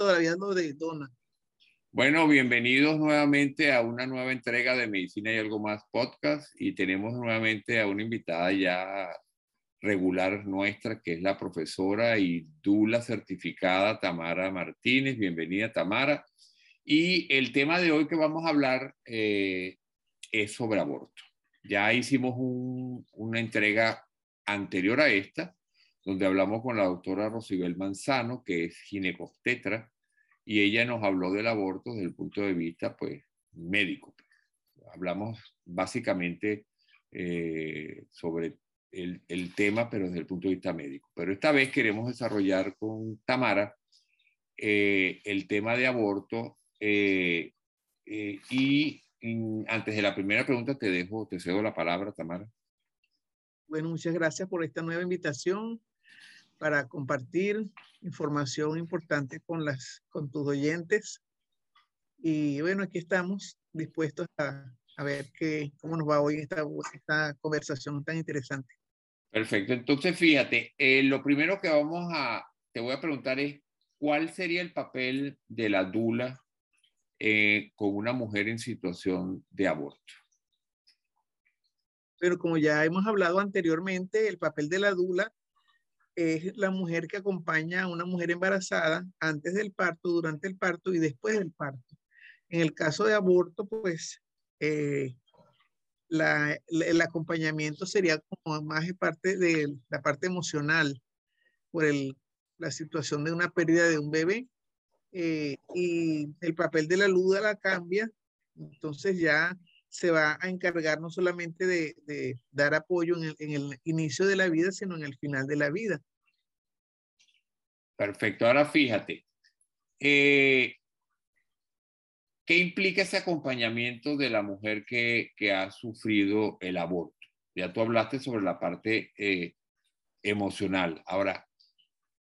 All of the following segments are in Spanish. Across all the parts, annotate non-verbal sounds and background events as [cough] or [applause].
todavía lo de Donna. Bueno, bienvenidos nuevamente a una nueva entrega de Medicina y algo más podcast y tenemos nuevamente a una invitada ya regular nuestra que es la profesora y dula certificada Tamara Martínez. Bienvenida Tamara. Y el tema de hoy que vamos a hablar eh, es sobre aborto. Ya hicimos una entrega anterior a esta, donde hablamos con la doctora Rosibel Manzano, que es ginecobstetra, y ella nos habló del aborto desde el punto de vista pues, médico. Hablamos básicamente eh, sobre el, tema, pero desde el punto de vista médico. Pero esta vez queremos desarrollar con Tamara eh, el tema de aborto eh, y antes de la primera pregunta te dejo, te cedo la palabra, Tamara. Bueno, muchas gracias por esta nueva invitación para compartir información importante con, las, con tus oyentes. Y bueno, aquí estamos dispuestos a, a ver qué, cómo nos va hoy esta, esta conversación tan interesante. Perfecto. Entonces, fíjate, eh, lo primero que vamos a, te voy a preguntar es, ¿cuál sería el papel de la dula eh, con una mujer en situación de aborto. Pero como ya hemos hablado anteriormente, el papel de la dula es la mujer que acompaña a una mujer embarazada antes del parto, durante el parto y después del parto. En el caso de aborto, pues eh, el acompañamiento sería como más parte de la parte emocional por el, la situación de una pérdida de un bebé eh, y el papel de la luda la cambia, entonces ya se va a encargar no solamente de, dar apoyo en el, inicio de la vida, sino en el final de la vida. Perfecto. Ahora fíjate, eh, ¿qué implica ese acompañamiento de la mujer que, ha sufrido el aborto? Ya tú hablaste sobre la parte eh, emocional. Ahora,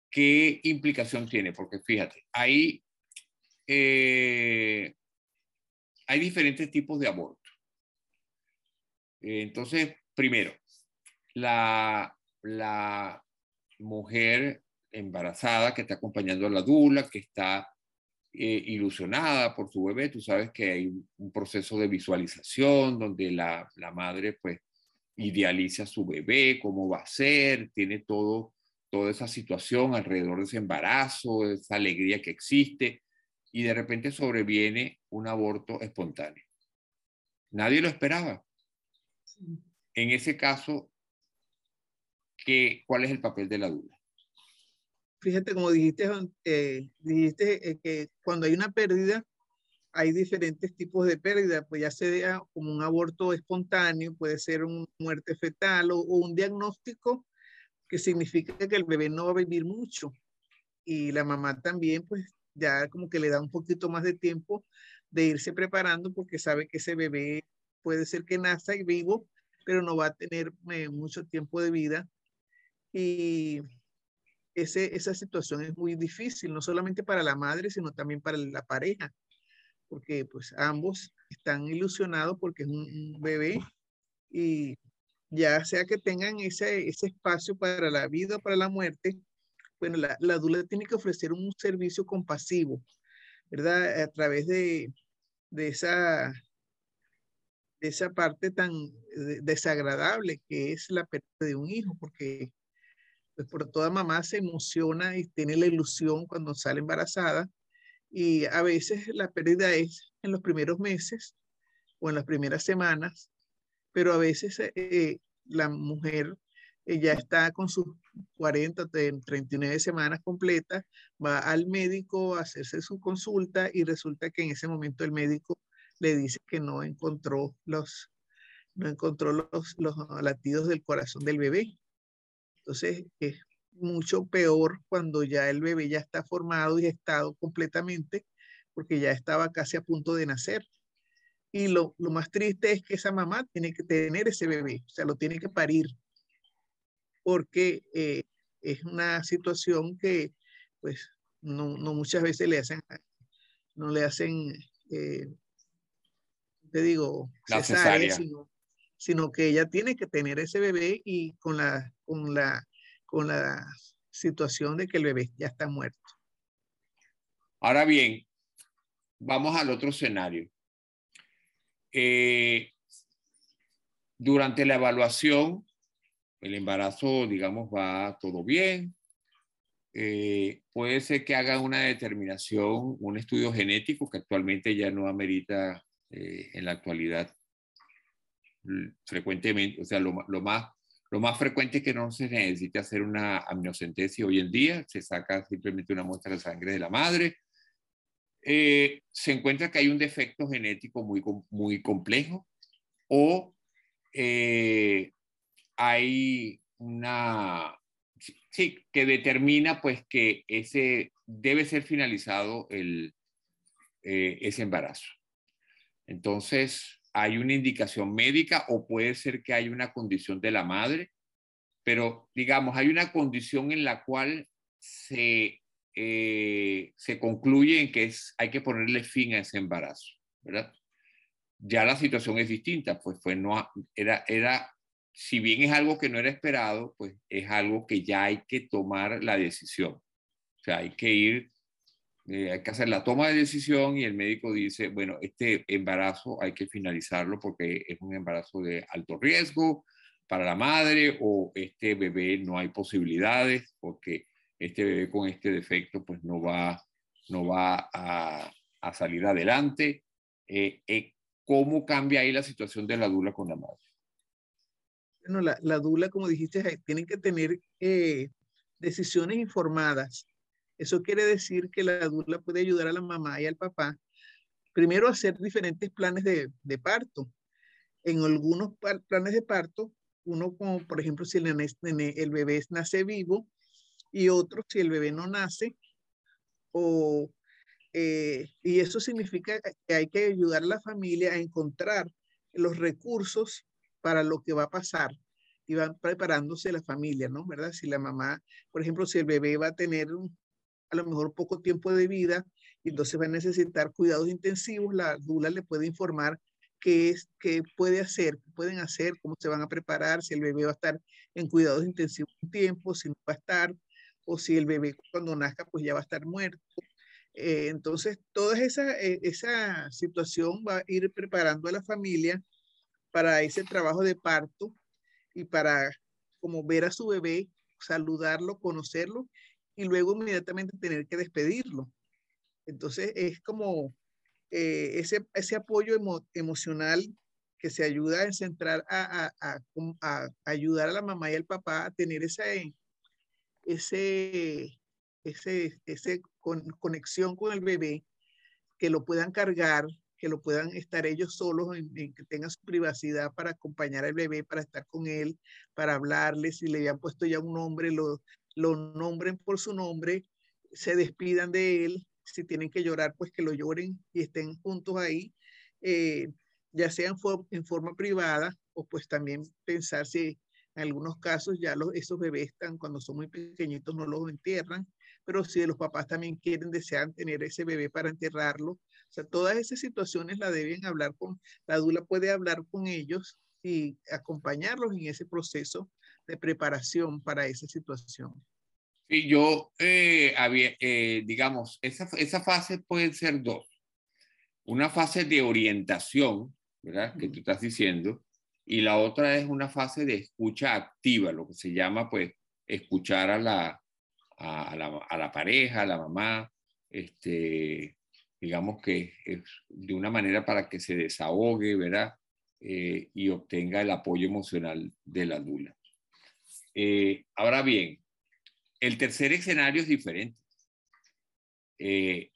¿qué implicación tiene? Porque fíjate, ahí eh, hay diferentes tipos de aborto. Entonces, primero, la, la mujer embarazada que está acompañando a la dula, que está eh, ilusionada por su bebé, tú sabes que hay un proceso de visualización donde la, la madre pues idealiza a su bebé, cómo va a ser, tiene todo toda esa situación alrededor de ese embarazo, esa alegría que existe, y de repente sobreviene un aborto espontáneo. Nadie lo esperaba. En ese caso, ¿qué, ¿cuál es el papel de la duda? Fíjate, como dijiste, eh, dijiste eh, que cuando hay una pérdida, hay diferentes tipos de pérdida, pues ya sea como un aborto espontáneo, puede ser una muerte fetal o, un diagnóstico que significa que el bebé no va a vivir mucho. Y la mamá también, pues ya como que le da un poquito más de tiempo de irse preparando porque sabe que ese bebé puede ser que nazca y vivo, pero no va a tener eh, mucho tiempo de vida. Y ese, esa situación es muy difícil, no solamente para la madre, sino también para la pareja, porque pues ambos están ilusionados porque es un, bebé y ya sea que tengan ese, ese espacio para la vida o para la muerte, bueno, la, la dula tiene que ofrecer un servicio compasivo, ¿verdad? A través de, de esa, esa parte tan desagradable que es la pérdida de un hijo, porque pues por toda mamá se emociona y tiene la ilusión cuando sale embarazada y a veces la pérdida es en los primeros meses o en las primeras semanas, pero a veces eh, la mujer ya está con sus 40, 39 semanas completas, va al médico a hacerse su consulta y resulta que en ese momento el médico le dice que no encontró los, no encontró los, los latidos del corazón del bebé. Entonces es mucho peor cuando ya el bebé ya está formado y estado completamente, porque ya estaba casi a punto de nacer. Y lo, lo más triste es que esa mamá tiene que tener ese bebé, o sea, lo tiene que parir porque eh, es una situación que pues no, no, muchas veces le hacen, no le hacen, eh, te digo, cesárea, sino, sino, que ella tiene que tener ese bebé y con la, con la, con la situación de que el bebé ya está muerto. Ahora bien, vamos al otro escenario. Eh, durante la evaluación, el embarazo, digamos, va todo bien. Eh, puede ser que hagan una determinación, un estudio genético que actualmente ya no amerita eh, en la actualidad frecuentemente, o sea, lo, más, lo más frecuente es que no se necesite hacer una amniocentesis hoy en día, se saca simplemente una muestra de sangre de la madre. Eh, se encuentra que hay un defecto genético muy, muy complejo o eh, hay una, sí, que determina pues que ese debe ser finalizado el, eh, ese embarazo. Entonces, hay una indicación médica o puede ser que hay una condición de la madre, pero digamos, hay una condición en la cual se, eh, se concluye en que es, hay que ponerle fin a ese embarazo, ¿verdad? Ya la situación es distinta, pues fue no, era, era, si bien es algo que no era esperado, pues es algo que ya hay que tomar la decisión. O sea, hay que ir eh, hay que hacer la toma de decisión y el médico dice, bueno, este embarazo hay que finalizarlo porque es un embarazo de alto riesgo para la madre o este bebé no hay posibilidades porque este bebé con este defecto pues no va, no va a, a salir adelante. Eh, eh, ¿Cómo cambia ahí la situación de la dula con la madre? Bueno, la, la dula, como dijiste, tienen que tener decisiones informadas eso quiere decir que la dula puede ayudar a la mamá y al papá, primero a hacer diferentes planes de, parto. En algunos planes de parto, uno como por ejemplo si el, el bebé nace vivo y otro si el bebé no nace, o, eh, y eso significa que hay que ayudar a la familia a encontrar los recursos para lo que va a pasar y van preparándose la familia, ¿no? ¿Verdad? Si la mamá, por ejemplo, si el bebé va a tener a lo mejor poco tiempo de vida y entonces va a necesitar cuidados intensivos, la dula le puede informar qué es, qué puede hacer, qué pueden hacer, cómo se van a preparar, si el bebé va a estar en cuidados intensivos un tiempo, si no va a estar, o si el bebé cuando nazca pues ya va a estar muerto. Eh, entonces, toda esa, eh, esa situación va a ir preparando a la familia para ese trabajo de parto y para como ver a su bebé, saludarlo, conocerlo y luego inmediatamente tener que despedirlo. Entonces es como eh, ese, ese apoyo emocional que se ayuda a centrar, a, ayudar a la mamá y al papá a tener esa, ese, ese, ese conexión con el bebé, que lo puedan cargar, que lo puedan estar ellos solos, que tengan su privacidad para acompañar al bebé, para estar con él, para hablarle, si le habían puesto ya un nombre, lo, lo nombren por su nombre, se despidan de él, si tienen que llorar, pues que lo lloren y estén juntos ahí, eh, ya sea en, forma privada o pues también pensar si en algunos casos ya los, esos bebés están, cuando son muy pequeñitos no los entierran, pero si los papás también quieren, desean tener ese bebé para enterrarlo, o sea, todas esas situaciones la deben hablar con, la dula puede hablar con ellos y acompañarlos en ese proceso de preparación para esa situación. Sí, yo, eh, había, eh, digamos, esa, esa fase puede ser dos. Una fase de orientación, ¿verdad? Que tú estás diciendo, y la otra es una fase de escucha activa, lo que se llama, pues, escuchar a la, a, la, a la pareja, a la mamá, este, digamos que es de una manera para que se desahogue, ¿verdad? Eh, y obtenga el apoyo emocional de la dula. Eh, ahora bien, el tercer escenario es diferente. Eh,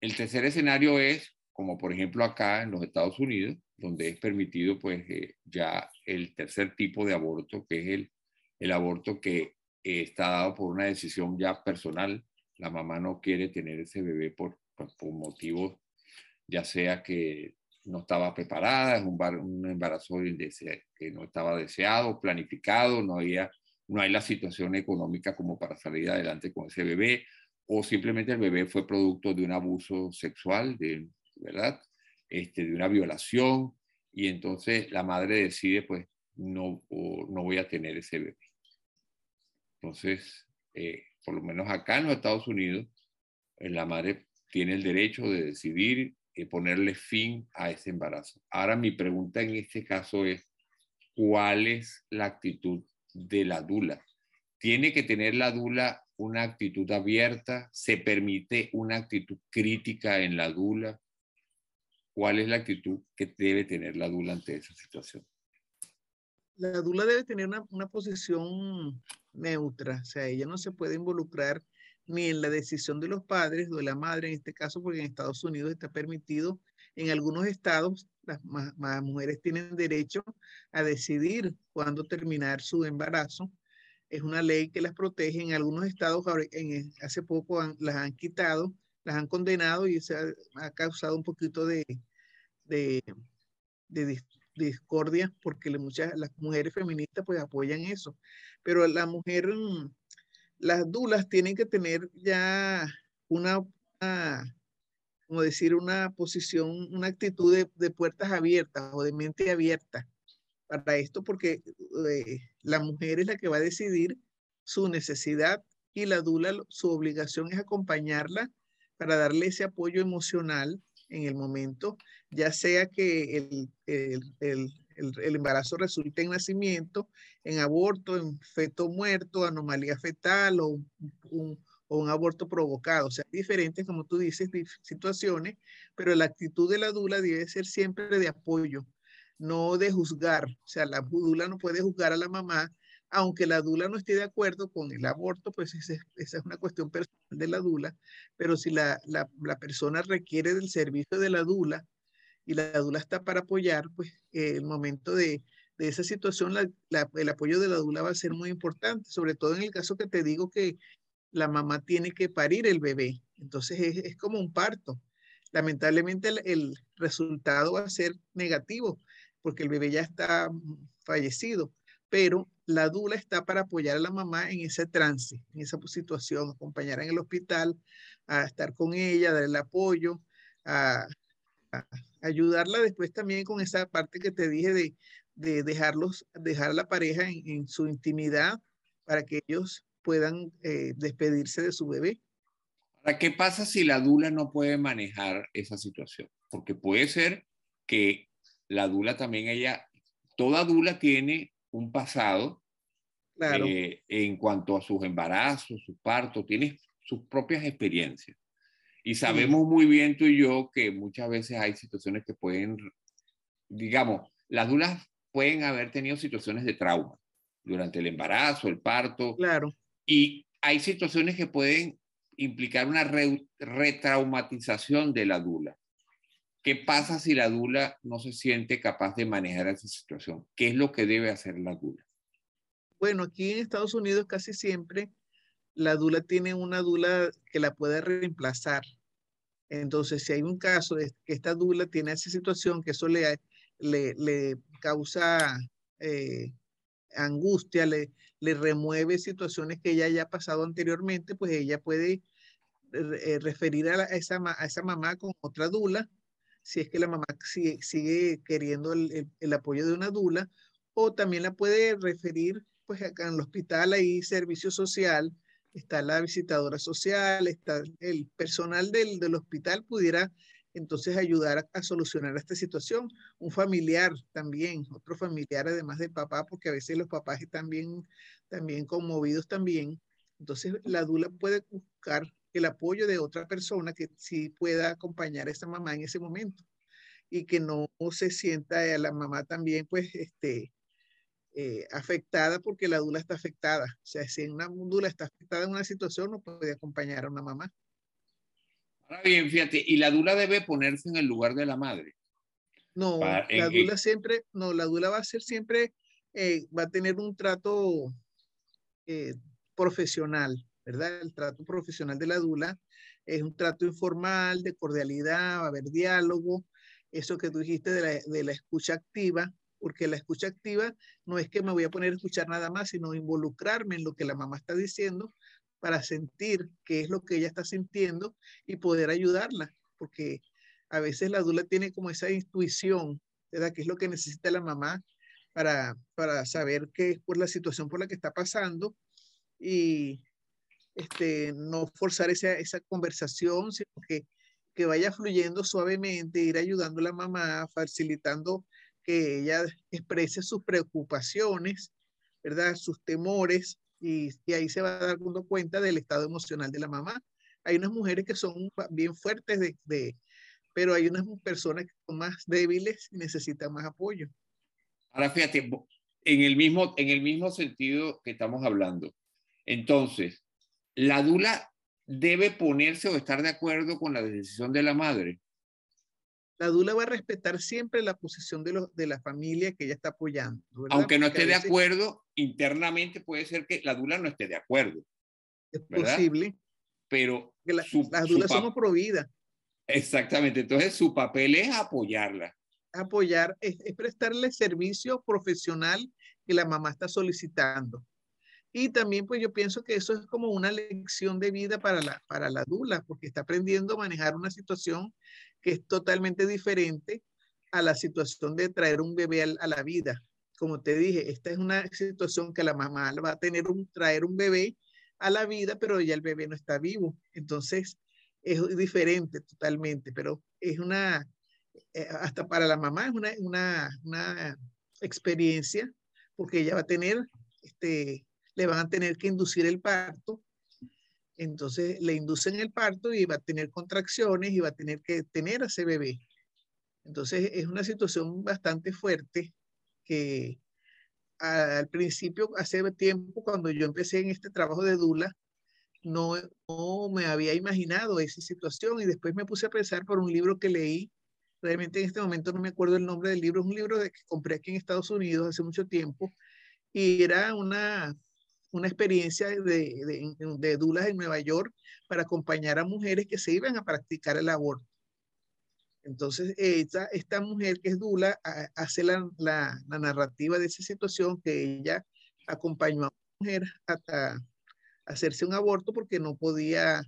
el tercer escenario es, como por ejemplo acá en los Estados Unidos, donde es permitido pues eh, ya el tercer tipo de aborto, que es el, el aborto que está dado por una decisión ya personal. La mamá no quiere tener ese bebé por, por, motivos, ya sea que no estaba preparada, es un, un embarazo que no estaba deseado, planificado, no había no hay la situación económica como para salir adelante con ese bebé, o simplemente el bebé fue producto de un abuso sexual, de, ¿verdad? Este, de una violación, y entonces la madre decide, pues, no, no voy a tener ese bebé. Entonces, eh, por lo menos acá en los Estados Unidos, eh, la madre tiene el derecho de decidir y ponerle fin a ese embarazo. Ahora mi pregunta en este caso es, ¿cuál es la actitud de la dula? ¿Tiene que tener la dula una actitud abierta? ¿Se permite una actitud crítica en la dula? ¿Cuál es la actitud que debe tener la dula ante esa situación? La dula debe tener una, una posición neutra, o sea, ella no se puede involucrar ni en la decisión de los padres o de la madre en este caso, porque en Estados Unidos está permitido, en algunos estados las mujeres tienen derecho a decidir cuándo terminar su embarazo. Es una ley que las protege. En algunos estados, hace poco las han quitado, las han condenado y se ha, causado un poquito de, discordia porque las mujeres feministas pues apoyan eso. Pero la mujer mm, las dulas tienen que tener ya una, como decir, una posición, una actitud de, puertas abiertas o de mente abierta para esto, porque eh, la mujer es la que va a decidir su necesidad y la dula, su obligación es acompañarla para darle ese apoyo emocional en el momento, ya sea que el, el, el, embarazo resulta en nacimiento, en aborto, en feto muerto, anomalía fetal o un, un aborto provocado. O sea, diferentes, como tú dices, situaciones, pero la actitud de la dula debe ser siempre de apoyo, no de juzgar. O sea, la dula no puede juzgar a la mamá, aunque la dula no esté de acuerdo con el aborto, pues esa, es una cuestión personal de la dula, pero si la, la, la persona requiere del servicio de la dula, y la dula está para apoyar, pues eh, el momento de, de esa situación, el apoyo de la dula va a ser muy importante, sobre todo en el caso que te digo que la mamá tiene que parir el bebé. Entonces es, es como un parto. Lamentablemente el, resultado va a ser negativo porque el bebé ya está fallecido, pero la dula está para apoyar a la mamá en ese trance, en esa situación, acompañar en el hospital, a estar con ella, darle apoyo, a, ayudarla después también con esa parte que te dije de, de dejarlos, dejar a la pareja en, su intimidad para que ellos puedan eh, despedirse de su bebé. ¿qué pasa si la dula no puede manejar esa situación? Porque puede ser que la dula también ella, toda dula tiene un pasado claro. Eh, en cuanto a sus embarazos, su parto, tiene sus propias experiencias. Y sabemos muy bien tú y yo que muchas veces hay situaciones que pueden, digamos, las dulas pueden haber tenido situaciones de trauma durante el embarazo, el parto. Claro. Y hay situaciones que pueden implicar una retraumatización de la dula. ¿Qué pasa si la dula no se siente capaz de manejar esa situación? ¿Qué es lo que debe hacer la dula? Bueno, aquí en Estados Unidos casi siempre la dula tiene una dula que la puede reemplazar. Entonces, si hay un caso de que esta dula tiene esa situación, que eso le, le, causa eh, angustia, le, le remueve situaciones que ella haya pasado anteriormente, pues ella puede eh, referir a, esa, a esa mamá con otra dula, si es que la mamá sigue, sigue queriendo el, el, apoyo de una dula, o también la puede referir, pues acá en el hospital hay servicio social, está la visitadora social, está el personal del, del hospital pudiera entonces ayudar a, solucionar esta situación. Un familiar también, otro familiar además del papá, porque a veces los papás están bien, también conmovidos también. Entonces la dula puede buscar el apoyo de otra persona que sí pueda acompañar a esa mamá en ese momento y que no se sienta a la mamá también pues este eh, afectada porque la dula está afectada. O sea, si una dula está afectada en una situación, no puede acompañar a una mamá. Ahora bien, fíjate, ¿y la dula debe ponerse en el lugar de la madre? No, la dula siempre, no, la dula va a ser siempre, eh, va a tener un trato eh, profesional, ¿verdad? El trato profesional de la dula es un trato informal, de cordialidad, va a haber diálogo, eso que tú dijiste de la, de la escucha activa, porque la escucha activa no es que me voy a poner a escuchar nada más, sino involucrarme en lo que la mamá está diciendo para sentir qué es lo que ella está sintiendo y poder ayudarla, porque a veces la dula tiene como esa intuición, ¿verdad? ¿Qué es lo que necesita la mamá para, para saber qué es por la situación por la que está pasando y este, no forzar esa, esa conversación, sino que que vaya fluyendo suavemente, ir ayudando a la mamá, facilitando que ella exprese sus preocupaciones, ¿verdad? Sus temores, y, y, ahí se va dar cuenta del estado emocional de la mamá. Hay unas mujeres que son bien fuertes, de, de, pero hay unas personas que son más débiles y necesitan más apoyo. Ahora fíjate, en el mismo, en el mismo sentido que estamos hablando. Entonces, la dula debe ponerse o estar de acuerdo con la decisión de la madre. La dula va a respetar siempre la posición de, los, de la familia que ella está apoyando. Aunque no esté de acuerdo, internamente puede ser que la dula no esté de acuerdo. Es posible. Pero la, las dulas somos providas. Exactamente. Entonces, su papel es apoyarla apoyar, es, prestarle servicio profesional que la mamá está solicitando. Y también pues yo pienso que eso es como una lección de vida para la, para la dula, porque está aprendiendo a manejar una situación que es totalmente diferente a la situación de traer un bebé a, la vida. Como te dije, esta es una situación que la mamá va a tener un, traer un bebé a la vida, pero ya el bebé no está vivo. Entonces es diferente totalmente, pero es una, eh, hasta para la mamá es una, una, una, experiencia, porque ella va a tener, este, le van a tener que inducir el parto. Entonces le inducen el parto y va a tener contracciones y va a tener que tener a ese bebé. Entonces es una situación bastante fuerte que al principio, hace tiempo, cuando yo empecé en este trabajo de Dula, no, me había imaginado esa situación y después me puse a pensar por un libro que leí Realmente en este momento no me acuerdo el nombre del libro. Es un libro que compré aquí en Estados Unidos hace mucho tiempo y era una, una experiencia de, de, de dulas en Nueva York para acompañar a mujeres que se iban a practicar el aborto. Entonces, esta, esta mujer que es Dula hace la, la, narrativa de esa situación que ella acompañó a una mujer hasta hacerse un aborto porque no podía,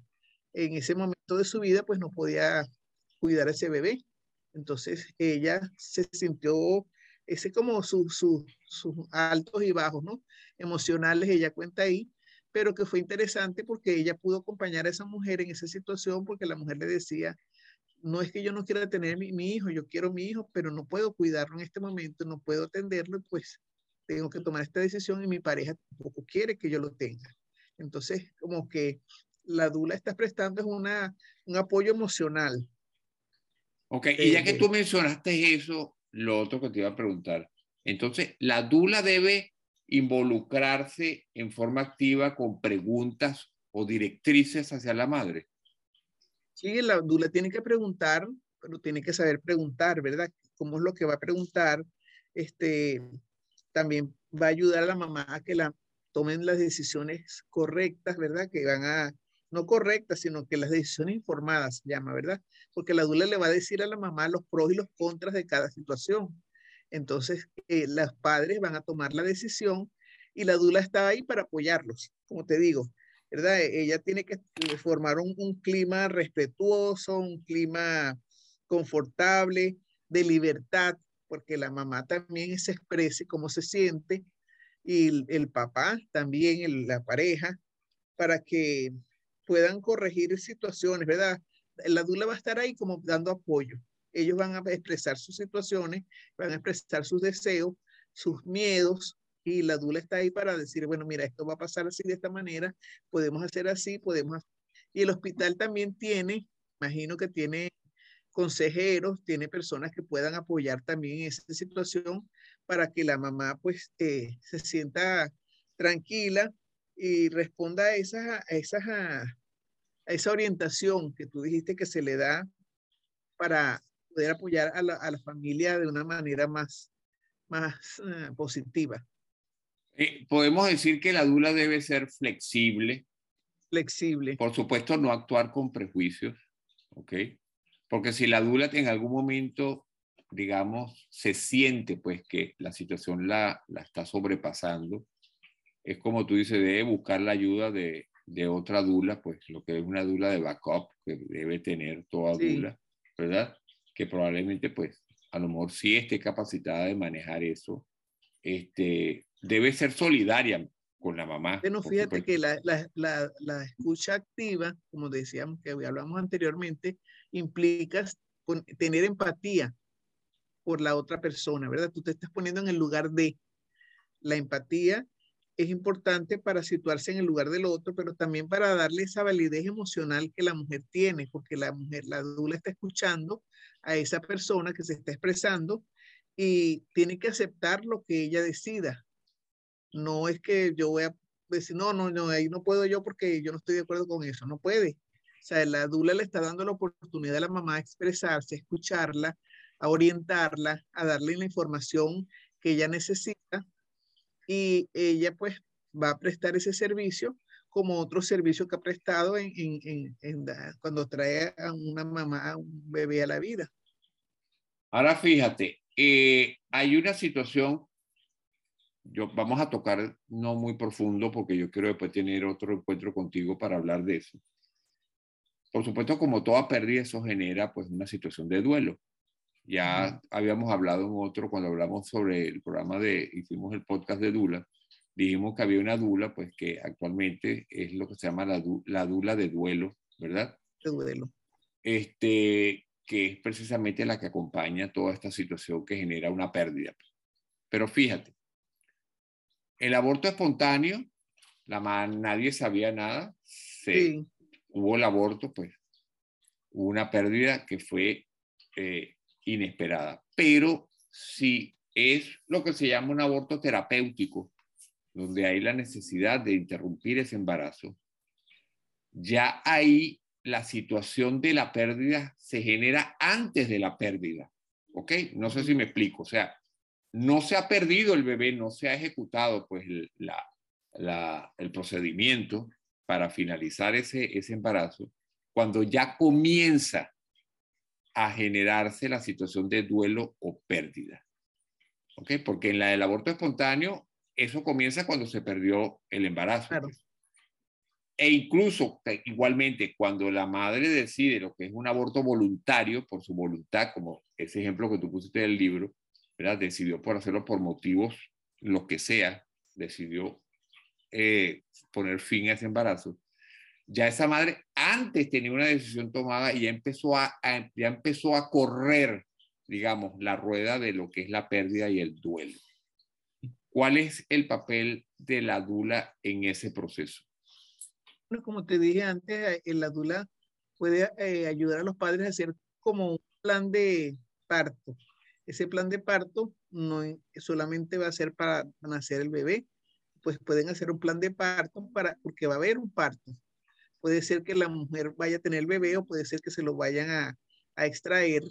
en ese momento de su vida, pues no podía cuidar a ese bebé. Entonces ella se sintió ese como sus su, altos y bajos, ¿no? Emocionales, ella cuenta ahí, pero que fue interesante porque ella pudo acompañar a esa mujer en esa situación porque la mujer le decía, no es que yo no quiera tener mi, mi hijo, yo quiero mi hijo, pero no puedo cuidarlo en este momento, no puedo atenderlo, pues tengo que tomar esta decisión y mi pareja tampoco quiere que yo lo tenga. Entonces, como que la dula está prestando es una, un apoyo emocional Ok, y ya que tú mencionaste eso, lo otro que te iba a preguntar. Entonces, ¿la dula debe involucrarse en forma activa con preguntas o directrices hacia la madre? Sí, la dula tiene que preguntar, pero tiene que saber preguntar, ¿verdad? ¿Cómo es lo que va a preguntar? Este, también va a ayudar a la mamá a que la tomen las decisiones correctas, ¿verdad? Que van a no correctas, sino que las decisiones informadas se llama, ¿verdad? Porque la dula le va a decir a la mamá los pros y los contras de cada situación. Entonces, eh, los padres van a tomar la decisión y la dula está ahí para apoyarlos, como te digo, ¿verdad? E, ella tiene que formar un, clima respetuoso, un clima confortable, de libertad, porque la mamá también se exprese cómo se siente y el, papá también, la pareja, para que puedan corregir situaciones, ¿verdad? La dula va a estar ahí como dando apoyo. Ellos van a expresar sus situaciones, van a expresar sus deseos, sus miedos, y la dula está ahí para decir, bueno, mira, esto va a pasar así de esta manera, podemos hacer así, podemos Y el hospital también tiene, imagino que tiene consejeros, tiene personas que puedan apoyar también en esa situación para que la mamá pues eh, se sienta tranquila y responda a esa, a, esas, a, esa orientación que tú dijiste que se le da para poder apoyar a la, a la familia de una manera más, más uh, positiva. Eh, podemos decir que la dula debe ser flexible. Flexible. Por supuesto, no actuar con prejuicios, ¿ok? Porque si la dula en algún momento, digamos, se siente pues que la situación la, la está sobrepasando, es como tú dices, debe buscar la ayuda de, de otra dula, pues lo que es una dula de backup que debe tener toda dula, ¿verdad? Que probablemente, pues, a lo mejor sí esté capacitada de manejar eso. Este, debe ser solidaria, con la mamá. Bueno, fíjate que la, la, la, la, escucha activa, como decíamos que hablamos anteriormente, implica tener empatía por la otra persona, ¿verdad? Tú te estás poniendo en el lugar de la empatía es importante para situarse en el lugar del otro, pero también para darle esa validez emocional que la mujer tiene, porque la mujer, la dula está escuchando a esa persona que se está expresando y tiene que aceptar lo que ella decida. No es que yo voy a decir, no, no, no, ahí no puedo yo porque yo no estoy de acuerdo con eso, no puede. O sea, la dula le está dando la oportunidad a la mamá a expresarse, a escucharla, a orientarla, a darle la información que ella necesita y ella pues va a prestar ese servicio como otro servicio que ha prestado en, en, en, cuando trae a una mamá, a un bebé a la vida. Ahora fíjate, eh, hay una situación, yo, vamos a tocar no muy profundo porque yo quiero después tener otro encuentro contigo para hablar de eso. Por supuesto, como toda pérdida, eso genera pues una situación de duelo. Ya habíamos hablado en otro, cuando hablamos sobre el programa de, hicimos el podcast de Dula, dijimos que había una Dula, pues que actualmente es lo que se llama la, la Dula de duelo, ¿verdad? De duelo. Este, que es precisamente la que acompaña toda esta situación que genera una pérdida. Pero fíjate, el aborto espontáneo, la nadie sabía nada, sí. hubo el aborto, pues hubo una pérdida que fue eh, inesperada. Pero si es lo que se llama un aborto terapéutico, donde hay la necesidad de interrumpir ese embarazo, ya ahí la situación de la pérdida se genera antes de la pérdida. ¿Ok? No sé si me explico. O sea, no se ha perdido el bebé, no se ha ejecutado pues la, el procedimiento para finalizar ese, ese embarazo, cuando ya comienza a generarse la situación de duelo o pérdida. ¿Ok? Porque en la del aborto espontáneo, eso comienza cuando se perdió el embarazo. Pues. E incluso, igualmente, cuando la madre decide lo que es un aborto voluntario, por su voluntad, como ese ejemplo que tú pusiste del libro, ¿verdad? decidió por hacerlo por motivos, lo que sea, decidió eh, poner fin a ese embarazo, ya esa madre antes tenía una decisión tomada y ya empezó a, ya empezó a correr, digamos, la rueda de lo que es la pérdida y el duelo. ¿Cuál es el papel de la dula en ese proceso? Como te dije antes, eh, la dula puede eh, ayudar a los padres a hacer como un plan de parto. Ese plan de parto no solamente va a ser para nacer el bebé, pues pueden hacer un plan de parto para, porque va a haber un parto puede ser que la mujer vaya a tener el bebé o puede ser que se lo vayan a, a extraer.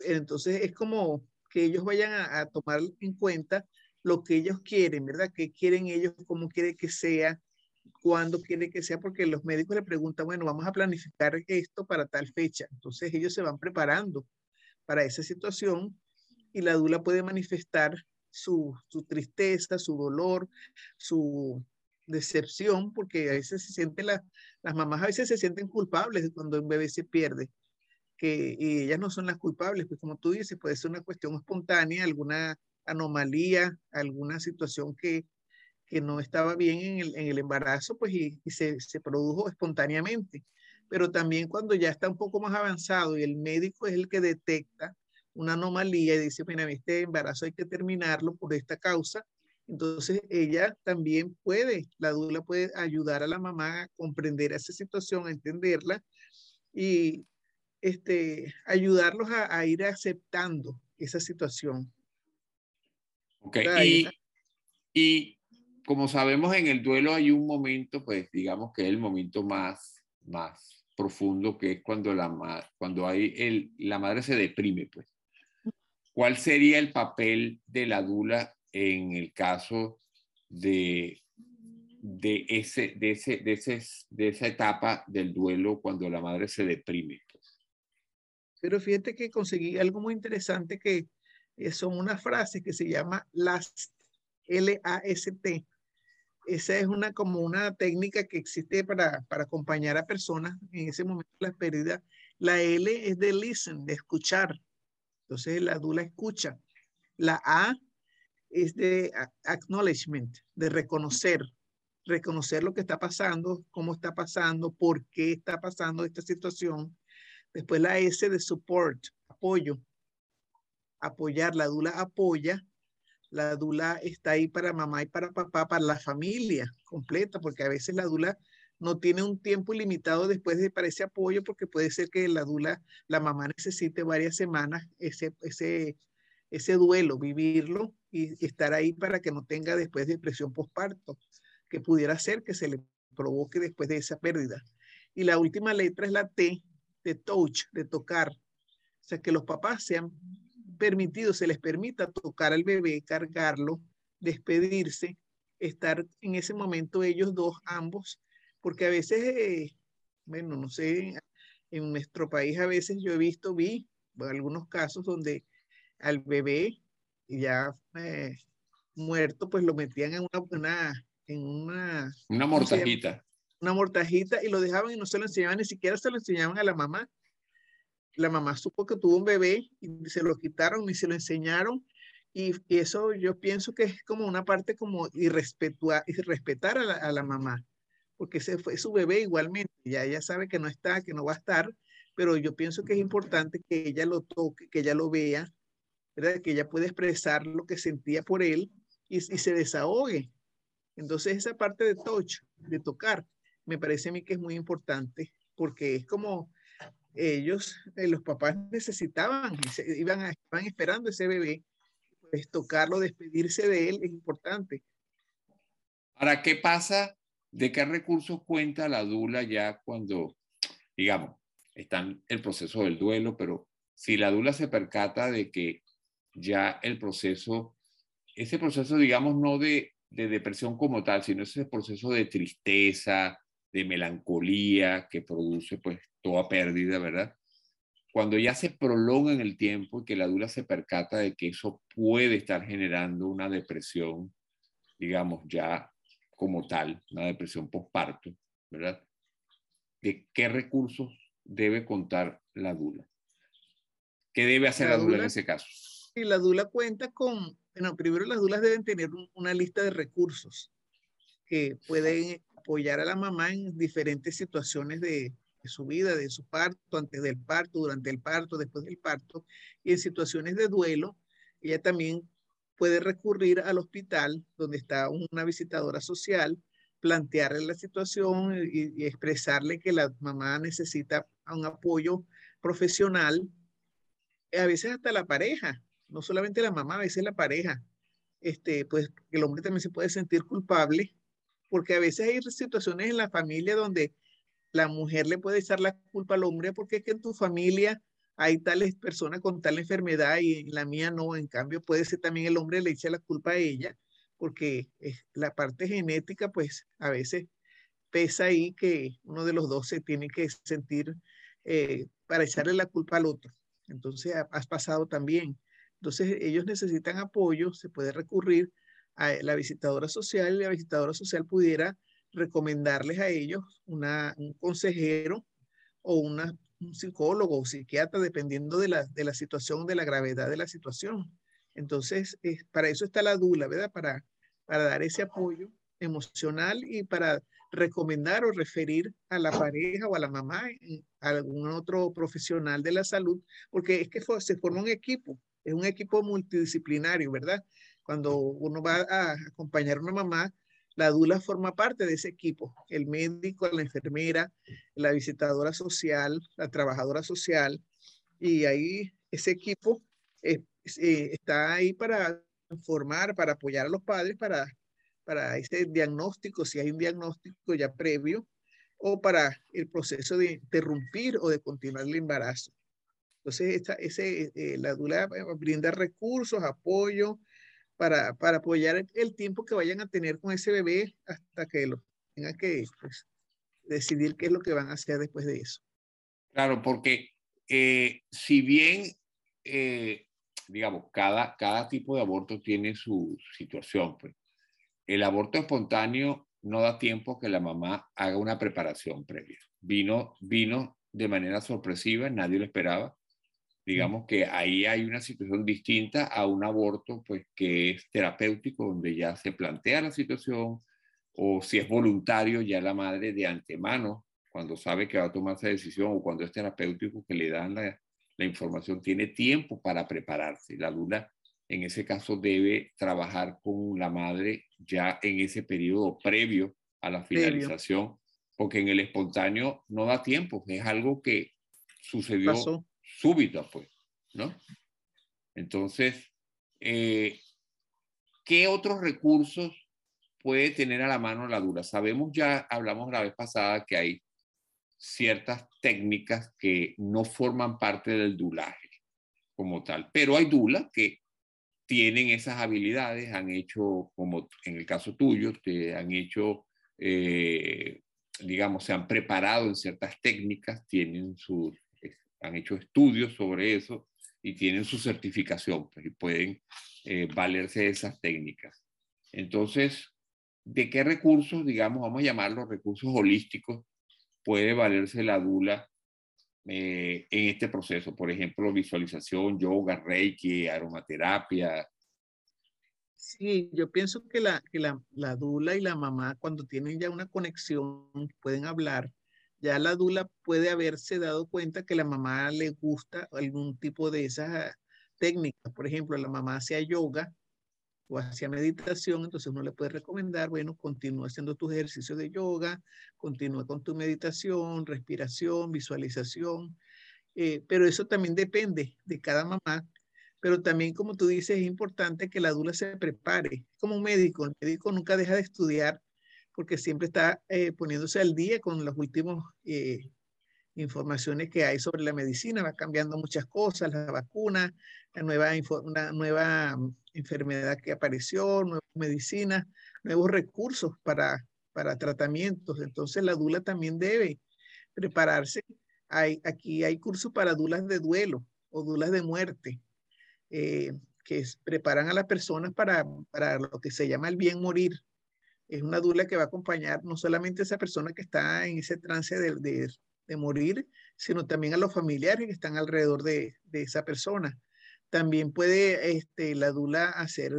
Entonces es como que ellos vayan a, a, tomar en cuenta lo que ellos quieren, ¿verdad? ¿Qué quieren ellos? ¿Cómo quieren que sea? ¿Cuándo quieren que sea? Porque los médicos le preguntan, bueno, vamos a planificar esto para tal fecha. Entonces ellos se van preparando para esa situación y la dula puede manifestar su, su tristeza, su dolor, su, decepción, porque a veces se sienten las, las mamás a veces se sienten culpables cuando un bebé se pierde, que y ellas no son las culpables, pues como tú dices, puede ser una cuestión espontánea, alguna anomalía, alguna situación que, que no estaba bien en el, en el embarazo, pues y, se, se, produjo espontáneamente. Pero también cuando ya está un poco más avanzado y el médico es el que detecta una anomalía y dice, mira, este embarazo hay que terminarlo por esta causa, entonces, ella también puede, la dula puede ayudar a la mamá a comprender esa situación, a entenderla y este, ayudarlos a, ir aceptando esa situación. Ok, y, y, como sabemos en el duelo hay un momento, pues digamos que es el momento más, más profundo, que es cuando la, cuando hay el, la madre se deprime, pues. ¿Cuál sería el papel de la dula en el caso de, de, ese, de, ese, de, ese, de esa etapa del duelo cuando la madre se deprime. Pero fíjate que conseguí algo muy interesante que eh, son unas frases que se llama LAST, L-A-S-T. Esa es una como una técnica que existe para, para acompañar a personas en ese momento de la pérdida. La L es de listen, de escuchar. Entonces la dula escucha. La A es de acknowledgement, de reconocer. reconocer lo que está pasando, cómo está pasando, por qué está pasando esta situación. Después la S de support, apoyo. Apoyar, la dula apoya. La dula está ahí para mamá y para papá, para la familia completa, porque a veces la dula no tiene un tiempo limitado después de para ese apoyo, porque puede ser que la dula, la mamá necesite varias semanas ese, ese, ese duelo, vivirlo y, estar ahí para que no tenga después depresión postparto, que pudiera ser que se le provoque después de esa pérdida. Y la última letra es la T de touch, de tocar. O sea, que los papás sean permitidos, se les permita tocar al bebé, cargarlo, despedirse, estar en ese momento ellos dos, ambos, porque a veces, eh, bueno, no sé, en nuestro país a veces yo he visto, vi algunos casos donde al bebé ya eh, muerto, pues lo metían en una, una en una... Una mortajita. Una mortajita y lo dejaban y no se lo enseñaban, ni siquiera se lo enseñaban a la mamá. La mamá supo que tuvo un bebé y se lo quitaron y se lo enseñaron. Y, eso yo pienso que es como una parte como irrespetuar, irrespetar a la, a la mamá, porque ese fue su bebé igualmente. Ya ella sabe que no está, que no va a estar, pero yo pienso que es importante que ella lo toque, que ella lo vea, ¿verdad? Que ella puede expresar lo que sentía por él y, y se desahogue. Entonces esa parte de touch, de tocar, me parece a mí que es muy importante porque es como ellos, eh, los papás necesitaban, iban, a, estaban esperando ese bebé, pues tocarlo, despedirse de él es importante. Ahora, ¿qué pasa? ¿De qué recursos cuenta la dula ya cuando, digamos, está el proceso del duelo, pero si la dula se percata de que ya el proceso, ese proceso, digamos, no de, de depresión como tal, sino ese proceso de tristeza, de melancolía que produce pues toda pérdida, ¿verdad? Cuando ya se prolonga en el tiempo y que la dula se percata de que eso puede estar generando una depresión, digamos, ya como tal, una depresión postparto, ¿verdad? ¿De qué recursos debe contar la dula? ¿Qué debe hacer la, dula en ese caso? Y la dula cuenta con, bueno, primero las dulas deben tener una lista de recursos que pueden apoyar a la mamá en diferentes situaciones de, su vida, de su parto, antes del parto, durante el parto, después del parto, y en situaciones de duelo, ella también puede recurrir al hospital donde está una visitadora social, plantearle la situación y, y expresarle que la mamá necesita un apoyo profesional, a veces hasta la pareja, no solamente la mamá, a veces la pareja, este, pues el hombre también se puede sentir culpable, porque a veces hay situaciones en la familia donde la mujer le puede echar la culpa al hombre porque es que en tu familia hay tales personas con tal enfermedad y la mía no, en cambio puede ser también el hombre le echa la culpa a ella, porque la parte genética pues a veces pesa ahí que uno de los dos se tiene que sentir eh, para echarle la culpa al otro. Entonces has pasado también. Entonces ellos necesitan apoyo, se puede recurrir a la visitadora social y la visitadora social pudiera recomendarles a ellos una, un consejero o una, un psicólogo o psiquiatra, dependiendo de la, de la situación, de la gravedad de la situación. Entonces, para eso está la dula, ¿verdad? Para, para dar ese apoyo emocional y para recomendar o referir a la pareja o a la mamá a algún otro profesional de la salud, porque es que se forma un equipo es un equipo multidisciplinario, ¿verdad? Cuando uno va a acompañar a una mamá, la dula forma parte de ese equipo, el médico, la enfermera, la visitadora social, la trabajadora social, y ahí ese equipo eh, eh, está ahí para informar, para apoyar a los padres, para, para ese diagnóstico, si hay un diagnóstico ya previo, o para el proceso de interrumpir o de continuar el embarazo. Entonces, esta, ese, eh, la dula eh, brinda recursos, apoyo para, para apoyar el, tiempo que vayan a tener con ese bebé hasta que lo tengan que pues, decidir qué es lo que van a hacer después de eso. Claro, porque eh, si bien, digamos, cada, cada tipo de aborto tiene su situación, pues el aborto espontáneo no da tiempo que la mamá haga una preparación previa. Vino, vino de manera sorpresiva, nadie lo esperaba. Digamos que ahí hay una situación distinta a un aborto, pues que es terapéutico, donde ya se plantea la situación, o si es voluntario, ya la madre de antemano, cuando sabe que va a tomar esa decisión o cuando es terapéutico que le dan la, la información, tiene tiempo para prepararse. La dula en ese caso debe trabajar con la madre ya en ese periodo previo a la finalización, porque en el espontáneo no da tiempo, es algo que sucedió súbito, pues, ¿no? Entonces, eh, ¿qué otros recursos puede tener a la mano la dula? Sabemos ya, hablamos la vez pasada que hay ciertas técnicas que no forman parte del dulaje como tal, pero hay dulas que tienen esas habilidades, han hecho, como en el caso tuyo, te han hecho, eh, digamos, se han preparado en ciertas técnicas, tienen su, han hecho estudios sobre eso y tienen su certificación pues, y pueden eh, valerse de esas técnicas. Entonces, ¿de qué recursos, digamos, vamos a llamarlos recursos holísticos, puede valerse la dula eh, en este proceso? Por ejemplo, visualización, yoga, reiki, aromaterapia. Sí, yo pienso que la, que la, la dula y la mamá, cuando tienen ya una conexión, pueden hablar ya la dula puede haberse dado cuenta que la mamá le gusta algún tipo de esas técnicas. Por ejemplo, la mamá hacía yoga o hacía meditación, entonces uno le puede recomendar, bueno, continúa haciendo tus ejercicios de yoga, continúa con tu meditación, respiración, visualización, eh, pero eso también depende de cada mamá. Pero también, como tú dices, es importante que la dula se prepare. Como un médico, el médico nunca deja de estudiar porque siempre está eh, poniéndose al día con las últimas eh, informaciones que hay sobre la medicina, va cambiando muchas cosas, la vacuna, la nueva, una nueva mm, enfermedad que apareció, nuevas medicinas, nuevos recursos para, para tratamientos. Entonces la dula también debe prepararse. Hay, aquí hay cursos para dulas de duelo o dulas de muerte, eh, que preparan a las personas para, para lo que se llama el bien morir es una dula que va a acompañar no solamente a esa persona que está en ese trance de, de, morir, sino también a los familiares que están alrededor de, de esa persona. También puede este, la dula hacer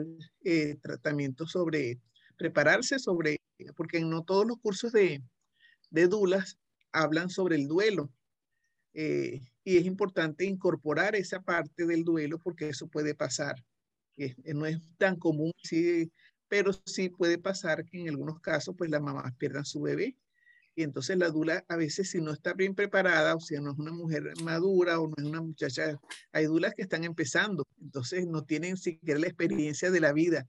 eh, tratamientos sobre, prepararse sobre, porque no todos los cursos de, de dulas hablan sobre el duelo. Eh, y es importante incorporar esa parte del duelo porque eso puede pasar. no es tan común si pero sí puede pasar que en algunos casos, pues las mamás pierdan su bebé. Y entonces la dula a veces si no está bien preparada, o sea, no es una mujer madura o no es una muchacha, hay dulas que están empezando, entonces no tienen siquiera la experiencia de la vida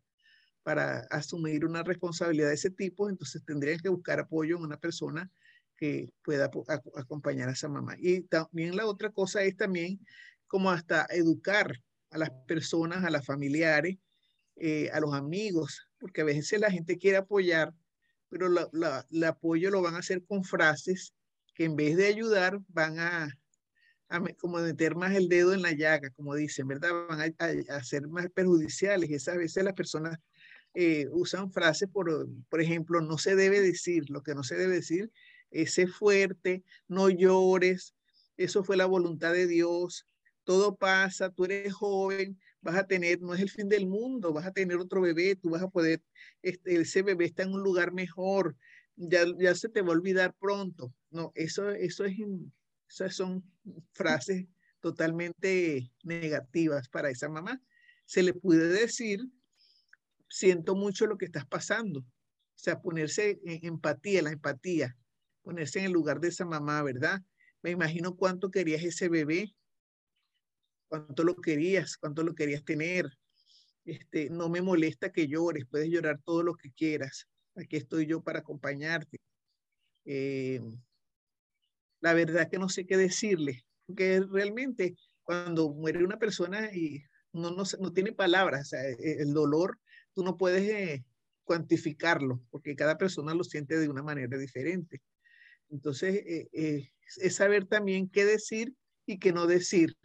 para asumir una responsabilidad de ese tipo, entonces tendrían que buscar apoyo en una persona que pueda acompañar a esa mamá. Y también la otra cosa es también como hasta educar a las personas, a las familiares, eh, a los amigos, porque a veces la gente quiere apoyar, pero el apoyo lo van a hacer con frases que en vez de ayudar van a, como meter más el dedo en la llaga, como dicen, ¿verdad? Van a, ser más perjudiciales. Y esas veces las personas eh, usan frases, por, ejemplo, no se debe decir, lo que no se debe decir es fuerte, no llores, eso fue la voluntad de Dios, todo pasa, tú eres joven, vas a tener, no es el fin del mundo, vas a tener otro bebé, tú vas a poder, este, ese bebé está en un lugar mejor, ya, ya se te va a olvidar pronto. No, eso, eso es, esas son frases totalmente negativas para esa mamá. Se le puede decir, siento mucho lo que estás pasando. O sea, ponerse en empatía, la empatía, ponerse en el lugar de esa mamá, ¿verdad? Me imagino cuánto querías ese bebé, cuánto lo querías, cuánto lo querías tener. Este, no me molesta que llores, puedes llorar todo lo que quieras. Aquí estoy yo para acompañarte. Eh, la verdad que no sé qué decirle, porque realmente cuando muere una persona y no, no, no tiene palabras, e, el dolor, tú no puedes eh, cuantificarlo, porque cada persona lo siente de una manera diferente. Entonces, eh, es saber también qué decir y qué no decir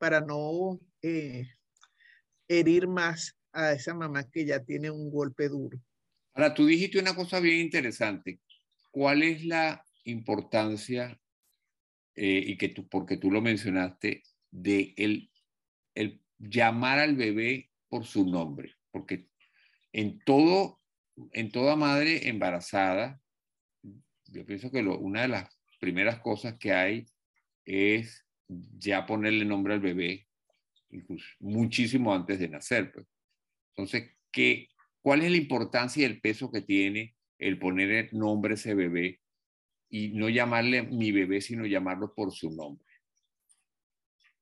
para no eh, herir más a esa mamá que ya tiene un golpe duro. Ahora, tú dijiste una cosa bien interesante. ¿Cuál es la importancia, eh, y que tú, porque tú lo mencionaste, de el, el llamar al bebé por su nombre? Porque en todo en toda madre embarazada, yo pienso que una de las primeras cosas que hay es ya ponerle nombre al bebé, muchísimo antes de nacer. Pues. Entonces, ¿qué, ¿cuál es la importancia y el peso que tiene el poner el nombre a ese bebé y no llamarle mi bebé, sino llamarlo por su nombre?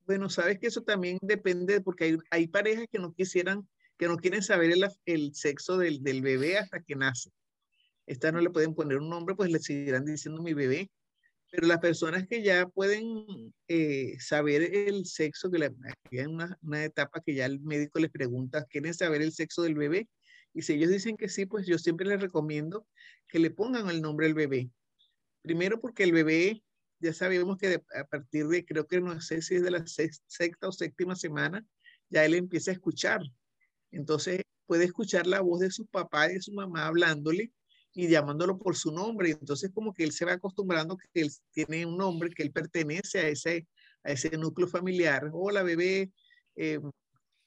Bueno, sabes que eso también depende, porque hay, hay parejas que no quisieran, que no quieren saber el, el sexo del, del, bebé hasta que nace. Esta no le pueden poner un nombre, pues le seguirán diciendo mi bebé. Pero las personas que ya pueden eh, saber el sexo, que hay una, una etapa que ya el médico les pregunta, ¿quieren saber el sexo del bebé? Y si ellos dicen que sí, pues yo siempre les recomiendo que le pongan el nombre al bebé. Primero porque el bebé ya sabemos que a partir de, creo que no sé si es de la sexta o séptima semana, ya él empieza a escuchar. Entonces puede escuchar la voz de su papá y de su mamá hablándole y llamándolo por su nombre. Entonces como que él se va acostumbrando que él tiene un nombre, que él pertenece a ese, a ese núcleo familiar. Hola bebé, eh,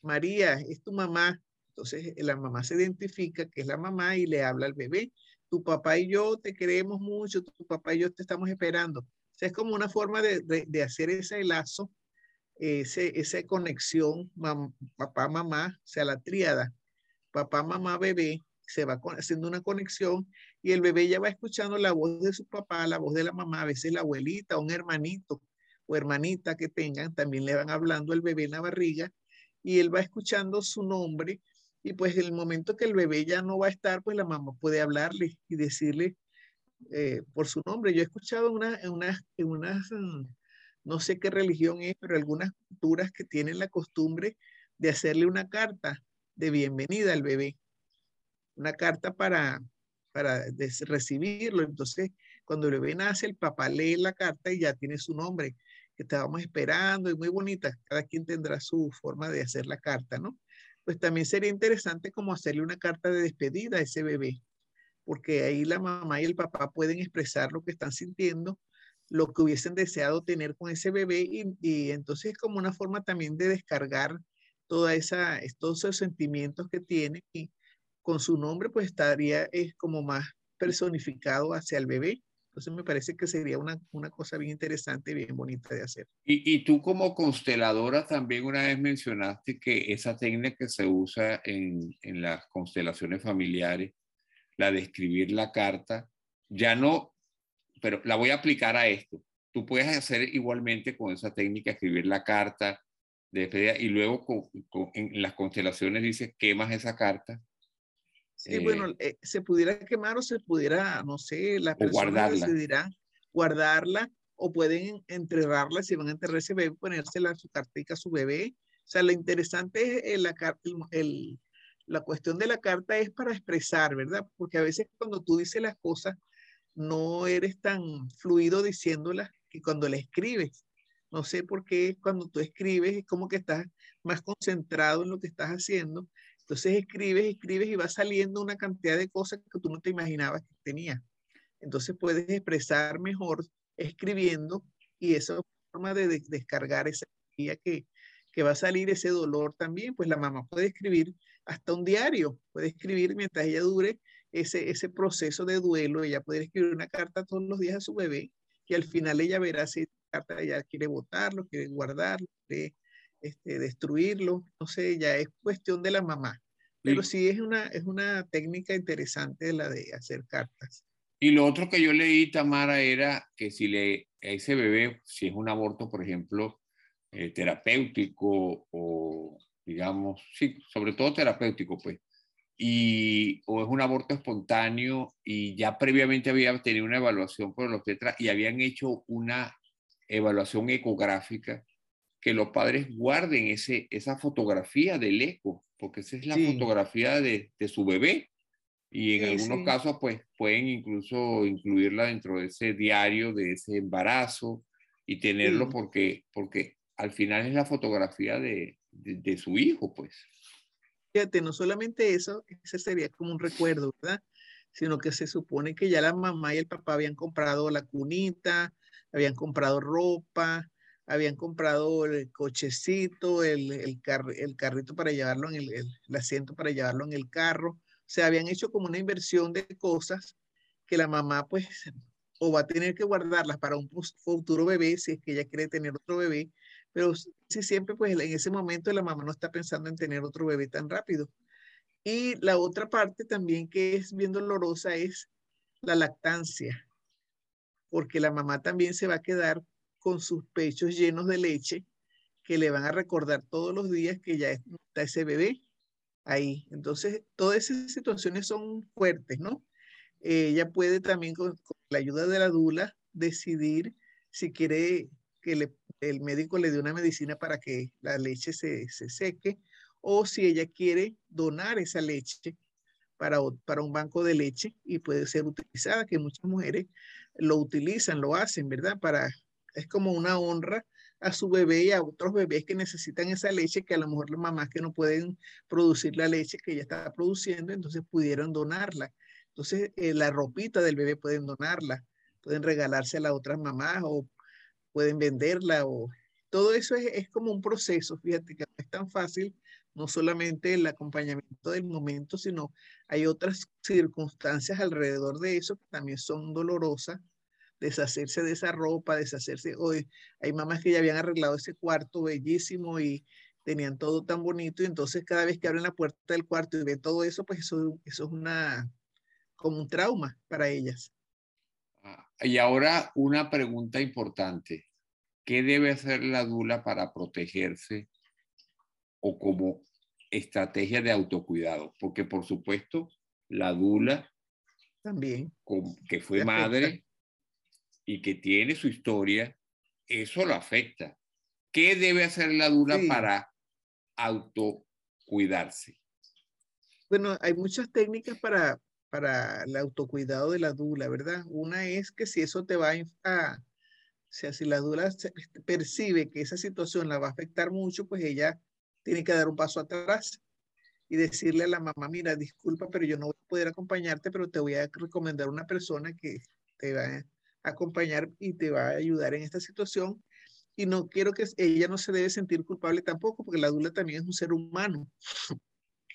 María, es tu mamá. Entonces la mamá se identifica que es la mamá y le habla al bebé. Tu papá y yo te queremos mucho, tu papá y yo te estamos esperando es como una forma de, de, hacer ese lazo, ese, esa conexión papá, mamá, o sea, la tríada, papá, mamá, bebé, se va haciendo una conexión y el bebé ya va escuchando la voz de su papá, la voz de la mamá, a veces la abuelita, un hermanito o hermanita que tengan, también le van hablando el bebé en la barriga y él va escuchando su nombre y pues el momento que el bebé ya no va a estar, pues la mamá puede hablarle y decirle eh, por su nombre. Yo he escuchado una, en unas, unas, mm, no sé qué religión es, pero algunas culturas que tienen la costumbre de hacerle una carta de bienvenida al bebé, una carta para, para recibirlo. Entonces, cuando el bebé nace, el papá lee la carta y ya tiene su nombre, que estábamos esperando, y muy bonita. Cada quien tendrá su forma de hacer la carta, ¿no? Pues también sería interesante como hacerle una carta de despedida a ese bebé porque ahí la mamá y el papá pueden expresar lo que están sintiendo, lo que hubiesen deseado tener con ese bebé y, entonces es como una forma también de descargar toda esa, todos esos sentimientos que tiene y con su nombre pues estaría es como más personificado hacia el bebé. Entonces me parece que sería una, una cosa bien interesante, bien bonita de hacer. Y, tú como consteladora también una vez mencionaste que esa técnica que se usa en, en las constelaciones familiares la de escribir la carta, ya no, pero la voy a aplicar a esto. Tú puedes hacer igualmente con esa técnica, escribir la carta de despedida y luego en las constelaciones dices, quemas esa carta. Sí, bueno, eh, eh, se pudiera quemar o se pudiera, no sé, la persona guardarla. decidirá guardarla o pueden enterrarla, si van a enterrar ese bebé, ponérsela a su cartica a su bebé. O sea, lo interesante es el, el, la cuestión de la carta es para expresar, ¿verdad? Porque a veces cuando tú dices las cosas, no eres tan fluido diciéndolas que cuando la escribes. No sé por qué cuando tú escribes es como que estás más concentrado en lo que estás haciendo. Entonces escribes, escribes y va saliendo una cantidad de cosas que tú no te imaginabas que tenías. Entonces puedes expresar mejor escribiendo y esa forma de, descargar esa energía que, que va a salir ese dolor también, pues la mamá puede escribir hasta un diario, puede escribir mientras ella dure ese, ese proceso de duelo, ella puede escribir una carta todos los días a su bebé y al final ella verá si esa carta ella quiere botarlo, quiere guardarlo, quiere este, destruirlo, no sé, ya es cuestión de la mamá. Pero sí, es, una, es una técnica interesante la de hacer cartas. Y lo otro que yo leí, Tamara, era que si le, a ese bebé, si es un aborto, por ejemplo, eh, terapéutico o digamos, sí, sobre todo terapéutico, pues, y, o es un aborto espontáneo y ya previamente había tenido una evaluación por los tetras y habían hecho una evaluación ecográfica, que los padres guarden ese, esa fotografía del eco, porque esa es la fotografía de, de, su bebé. Y en algunos casos, pues, pueden incluso incluirla dentro de ese diario de ese embarazo y tenerlo porque, porque al final es la fotografía de, de, su hijo, pues. Fíjate, no solamente eso, ese sería como un recuerdo, ¿verdad? Sino que se supone que ya la mamá y el papá habían comprado la cunita, habían comprado ropa, habían comprado el cochecito, el, el, el carrito para llevarlo en el, el, asiento para llevarlo en el carro. O se habían hecho como una inversión de cosas que la mamá pues o va a tener que guardarlas para un futuro bebé si es que ella quiere tener otro bebé, pero si siempre pues en ese momento la mamá no está pensando en tener otro bebé tan rápido. Y la otra parte también que es bien dolorosa es la lactancia, porque la mamá también se va a quedar con sus pechos llenos de leche que le van a recordar todos los días que ya está ese bebé ahí. Entonces, todas esas situaciones son fuertes, ¿no? ella puede también con, la ayuda de la dula decidir si quiere que el médico le dé una medicina para que la leche se, se seque o si ella quiere donar esa leche para, para un banco de leche y puede ser utilizada, que muchas mujeres lo utilizan, lo hacen, ¿verdad? Para, es como una honra a su bebé y a otros bebés que necesitan esa leche, que a lo mejor las mamás que no pueden producir la leche que ella está produciendo, entonces pudieron donarla. Entonces, eh, la ropita del bebé pueden donarla, pueden regalársela a otras mamás o pueden venderla o todo eso es, es como un proceso, fíjate que no es tan fácil no solamente el acompañamiento del momento, sino hay otras circunstancias alrededor de eso que también son dolorosas, deshacerse de esa ropa, deshacerse, hoy hay mamás que ya habían arreglado ese cuarto bellísimo y tenían todo tan bonito y entonces cada vez que abren la puerta del cuarto y ven todo eso, pues eso, eso es una, como un trauma para ellas. Ah, y ahora una pregunta importante. ¿Qué debe hacer la dula para protegerse o como estrategia de autocuidado, porque por supuesto la dula también que fue madre y que tiene su historia, eso lo afecta. ¿Qué debe hacer la dula para autocuidarse? Bueno, hay muchas técnicas para, para el autocuidado de la dula, ¿verdad? Una es que si eso te va a, o sea, si la dula percibe que esa situación la va a afectar mucho, pues ella tiene que dar un paso atrás y decirle a la mamá, mira, disculpa, pero yo no voy a poder acompañarte, pero te voy a recomendar una persona que te va a acompañar y te va a ayudar en esta situación. Y no quiero que ella no se debe sentir culpable tampoco, porque la adulta también es un ser humano. [laughs]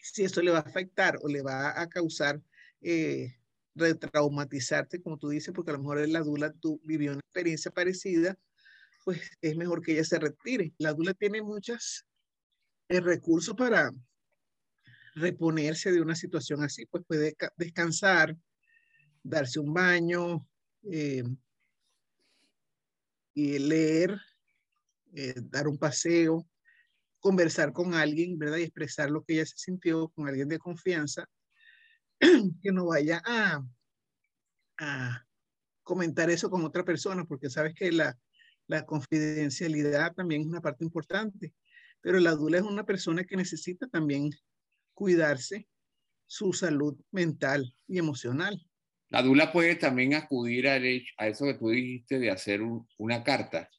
si esto le va a afectar o le va a causar eh, retraumatizarte, como tú dices, porque a lo mejor la dula tú vivió una experiencia parecida, pues es mejor que ella se retire. La dula tiene muchas el recurso para reponerse de una situación así, pues puede descansar, darse un baño, eh, y leer, eh, dar un paseo, conversar con alguien, ¿verdad? Y expresar lo que ella se sintió con alguien de confianza, [clears throat] que no vaya a, comentar eso con otra persona, porque sabes que la, la confidencialidad también es una parte importante pero la dula es una persona que necesita también cuidarse su salud mental y emocional. La dula puede también acudir a, a eso que tú dijiste de hacer una carta,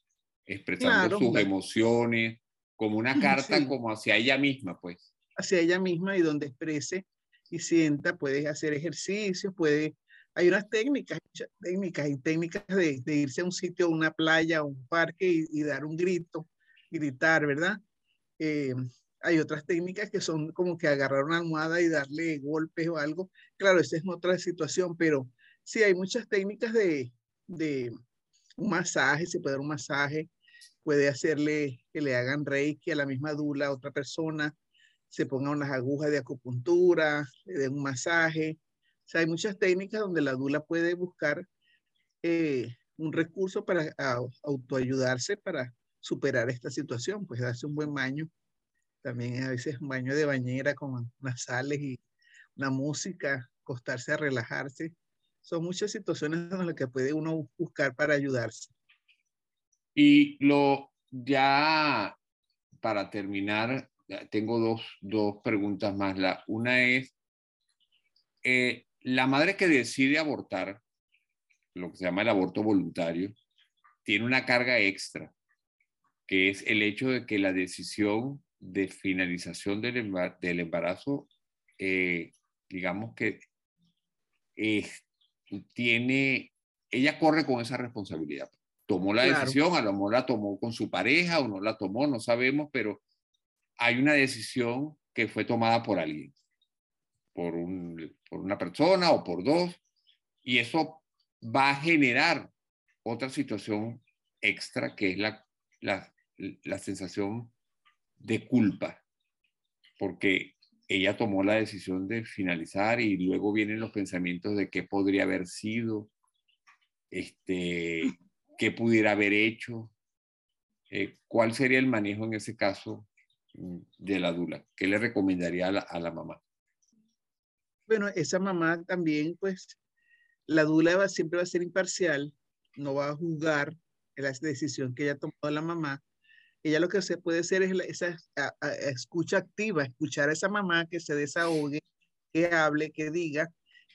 expresando sus emociones, como una [laughs] carta como hacia ella misma, pues. Hacia ella misma y donde exprese y sienta, puede hacer ejercicios, puede... Hay unas técnicas, técnicas y técnicas de, irse a un sitio, a una playa, a un parque y dar un grito, gritar, ¿verdad? Eh, hay otras técnicas que son como que agarrar una almohada y darle golpes o algo. Claro, esa es otra situación, pero sí hay muchas técnicas de, de un masaje, se puede dar un masaje, puede hacerle que le hagan reiki a la misma dula a otra persona, se pongan unas agujas de acupuntura, le den un masaje. O sea, hay muchas técnicas donde la dula puede buscar eh, un recurso para autoayudarse, para superar esta situación, pues darse un buen baño. También a veces un baño de bañera con unas sales y una música, acostarse a relajarse. Son muchas situaciones en las que puede uno buscar para ayudarse. Y lo ya para terminar, tengo dos, dos preguntas más. La, una es, eh, la madre que decide abortar, lo que se llama el aborto voluntario, tiene una carga extra que es el hecho de que la decisión de finalización del, del embarazo, eh, digamos que tiene, ella corre con esa responsabilidad. Tomó la decisión, a lo mejor la tomó con su pareja o no la tomó, no sabemos, pero hay una decisión que fue tomada por alguien, por, un, por una persona o por dos, y eso va a generar otra situación extra que es la, la, la sensación de culpa, porque ella tomó la decisión de finalizar y luego vienen los pensamientos de qué podría haber sido, este, qué pudiera haber hecho, eh, cuál sería el manejo en ese caso mm, de la dula, qué le recomendaría a la, mamá. Bueno, esa mamá también, pues, la dula va, siempre va a ser imparcial, no va a juzgar la decisión que ella tomó la mamá, ella lo que se puede hacer es esa escucha activa, escuchar a esa mamá que se desahogue, que hable, que diga,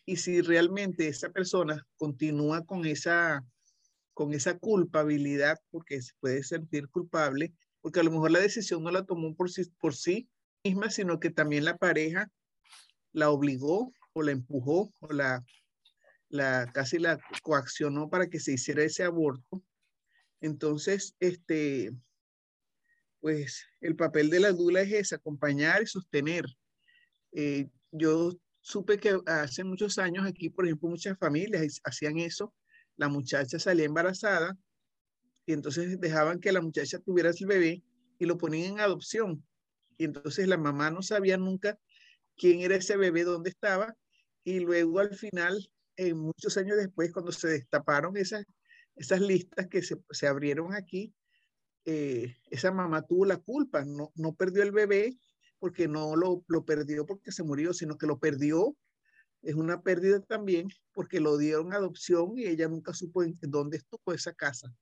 y si realmente esa persona continúa con esa, con esa culpabilidad, porque se puede sentir culpable, porque a lo mejor la decisión no la tomó por sí, por sí misma, sino que también la pareja la obligó o la empujó o la, la casi la coaccionó para que se hiciera ese aborto. Entonces, este, pues el papel de la dula es acompañar y sostener. Eh, yo supe que hace muchos años aquí, por ejemplo, muchas familias hacían eso. La muchacha salía embarazada y entonces dejaban que la muchacha tuviera el bebé y lo ponían en adopción. Y entonces la mamá no sabía nunca quién era ese bebé, dónde estaba. Y luego al final, muchos años después, cuando se destaparon esas, esas listas que se, se abrieron aquí, eh, esa mamá tuvo la culpa, no, no perdió el bebé porque no lo, lo perdió porque se murió, sino que lo perdió. Es una pérdida también porque lo dieron adopción y ella nunca supo dónde estuvo esa casa.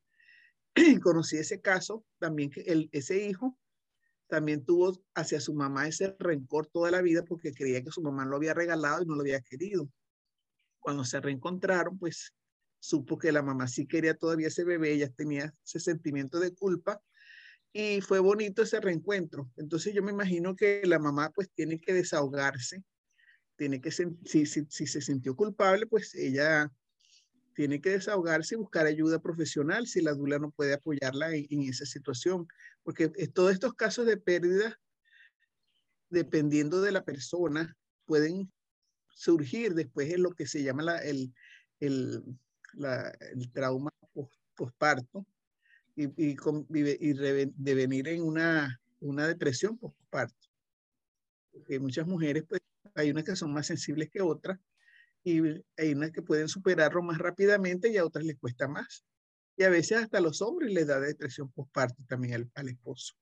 [clears throat] Conocí ese caso también que el, ese hijo también tuvo hacia su mamá ese rencor toda la vida porque creía que su mamá lo había regalado y no lo había querido. Cuando se reencontraron, pues supo que la mamá sí quería todavía ese bebé, ella tenía ese sentimiento de culpa y fue bonito ese reencuentro. Entonces yo me imagino que la mamá pues tiene que desahogarse, tiene que, si, si, si se sintió culpable, pues ella tiene que desahogarse y buscar ayuda profesional si la dula no puede apoyarla en, esa situación. Porque todos estos casos de pérdida, dependiendo de la persona, pueden surgir después en lo que se llama la, el, el, el trauma posparto y, y, y devenir en una, una depresión posparto. Porque muchas mujeres, pues, hay unas que son más sensibles que otras y hay unas que pueden superarlo más rápidamente y a otras les cuesta más. Y a veces hasta a los hombres les da depresión posparto también al, al esposo.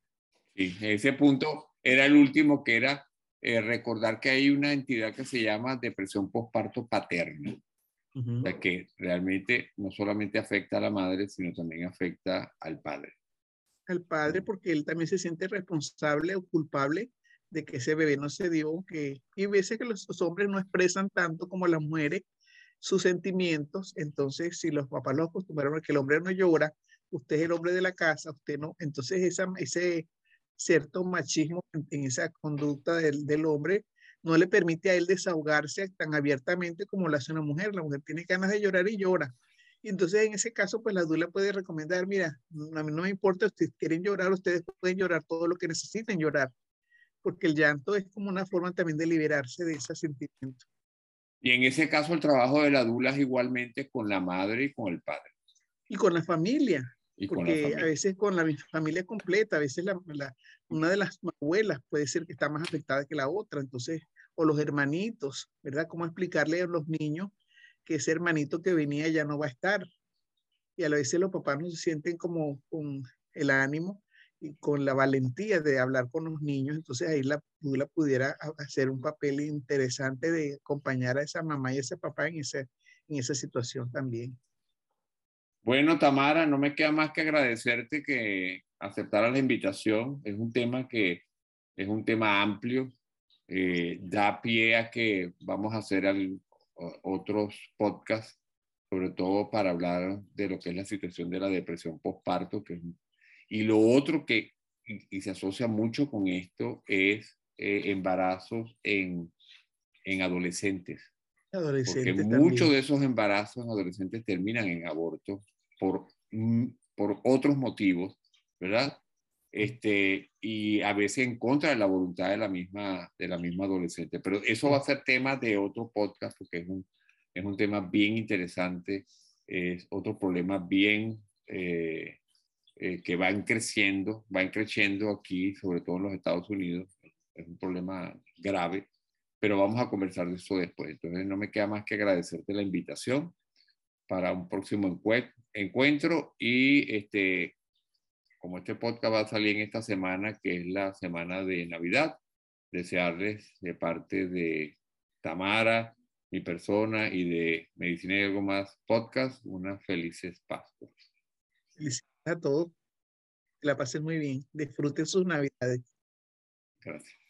Sí, ese punto era el último que era eh, recordar que hay una entidad que se llama depresión posparto paterna que realmente no solamente afecta a la madre, sino también afecta al padre. Al padre porque él también se siente responsable o culpable de que ese bebé no se dio, que y veces que los, hombres no expresan tanto como las mujeres sus sentimientos, entonces si los papás lo acostumbraron a que el hombre no llora, usted es el hombre de la casa, usted no, entonces esa, ese cierto machismo en, esa conducta del, del hombre no le permite a él desahogarse tan abiertamente como lo hace una mujer. La mujer tiene ganas de llorar y llora. Y entonces en ese caso, pues la dula puede recomendar, mira, a mí no me importa, ustedes quieren llorar, ustedes pueden llorar todo lo que necesiten llorar, porque el llanto es como una forma también de liberarse de ese sentimiento. Y en ese caso el trabajo de la dula es igualmente con la madre y con el padre. Y con la familia, porque a veces con la familia completa, a veces la, una de las abuelas puede ser que está más afectada que la otra, entonces, o los hermanitos, ¿verdad? ¿Cómo explicarle a los niños que ese hermanito que venía ya no va a estar? Y a veces los papás no se sienten como con el ánimo y con la valentía de hablar con los niños, entonces ahí la, la pudiera hacer un papel interesante de acompañar a esa mamá y a ese papá en, ese, en esa situación también. Bueno, Tamara, no me queda más que agradecerte que aceptara la invitación. Es un tema que es un tema amplio, eh, da pie a que vamos a hacer otros podcasts, sobre todo para hablar de lo que es la situación de la depresión postparto. Que, y lo otro que y, se asocia mucho con esto es eh, embarazos en, en adolescentes. Porque muchos de esos embarazos en adolescentes terminan en aborto por, por otros motivos, ¿verdad? este, y a veces en contra de la voluntad de la misma, de la misma adolescente. Pero eso va a ser tema de otro podcast porque es un, es un tema bien interesante, es otro problema bien eh, eh, que van creciendo, van creciendo aquí, sobre todo en los Estados Unidos. Es un problema grave, pero vamos a conversar de eso después. Entonces no me queda más que agradecerte la invitación para un próximo encuentro y este, como este podcast va a salir en esta semana, que es la semana de Navidad, desearles de parte de Tamara, mi persona y de Medicina y algo más podcast, unas felices Pascuas. Felicidades a todos. Que la pasen muy bien. Disfruten sus Navidades. Gracias.